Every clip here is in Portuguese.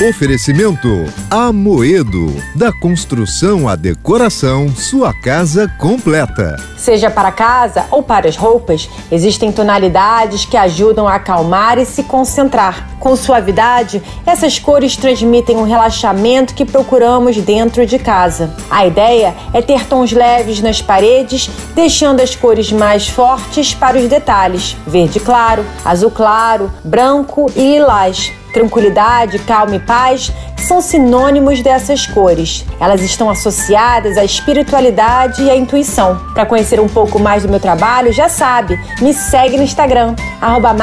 Oferecimento Amoedo. Da construção à decoração, sua casa completa. Seja para casa ou para as roupas, existem tonalidades que ajudam a acalmar e se concentrar. Com suavidade, essas cores transmitem um relaxamento que procuramos dentro de casa. A ideia é ter tons leves nas paredes, deixando as cores mais fortes para os detalhes: verde claro, azul claro, branco e lilás. Tranquilidade, calma e paz são sinônimos dessas cores. Elas estão associadas à espiritualidade e à intuição. Para conhecer um pouco mais do meu trabalho, já sabe, me segue no Instagram, arroba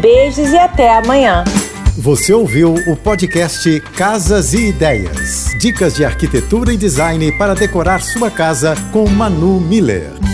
Beijos e até amanhã. Você ouviu o podcast Casas e Ideias. Dicas de arquitetura e design para decorar sua casa com Manu Miller.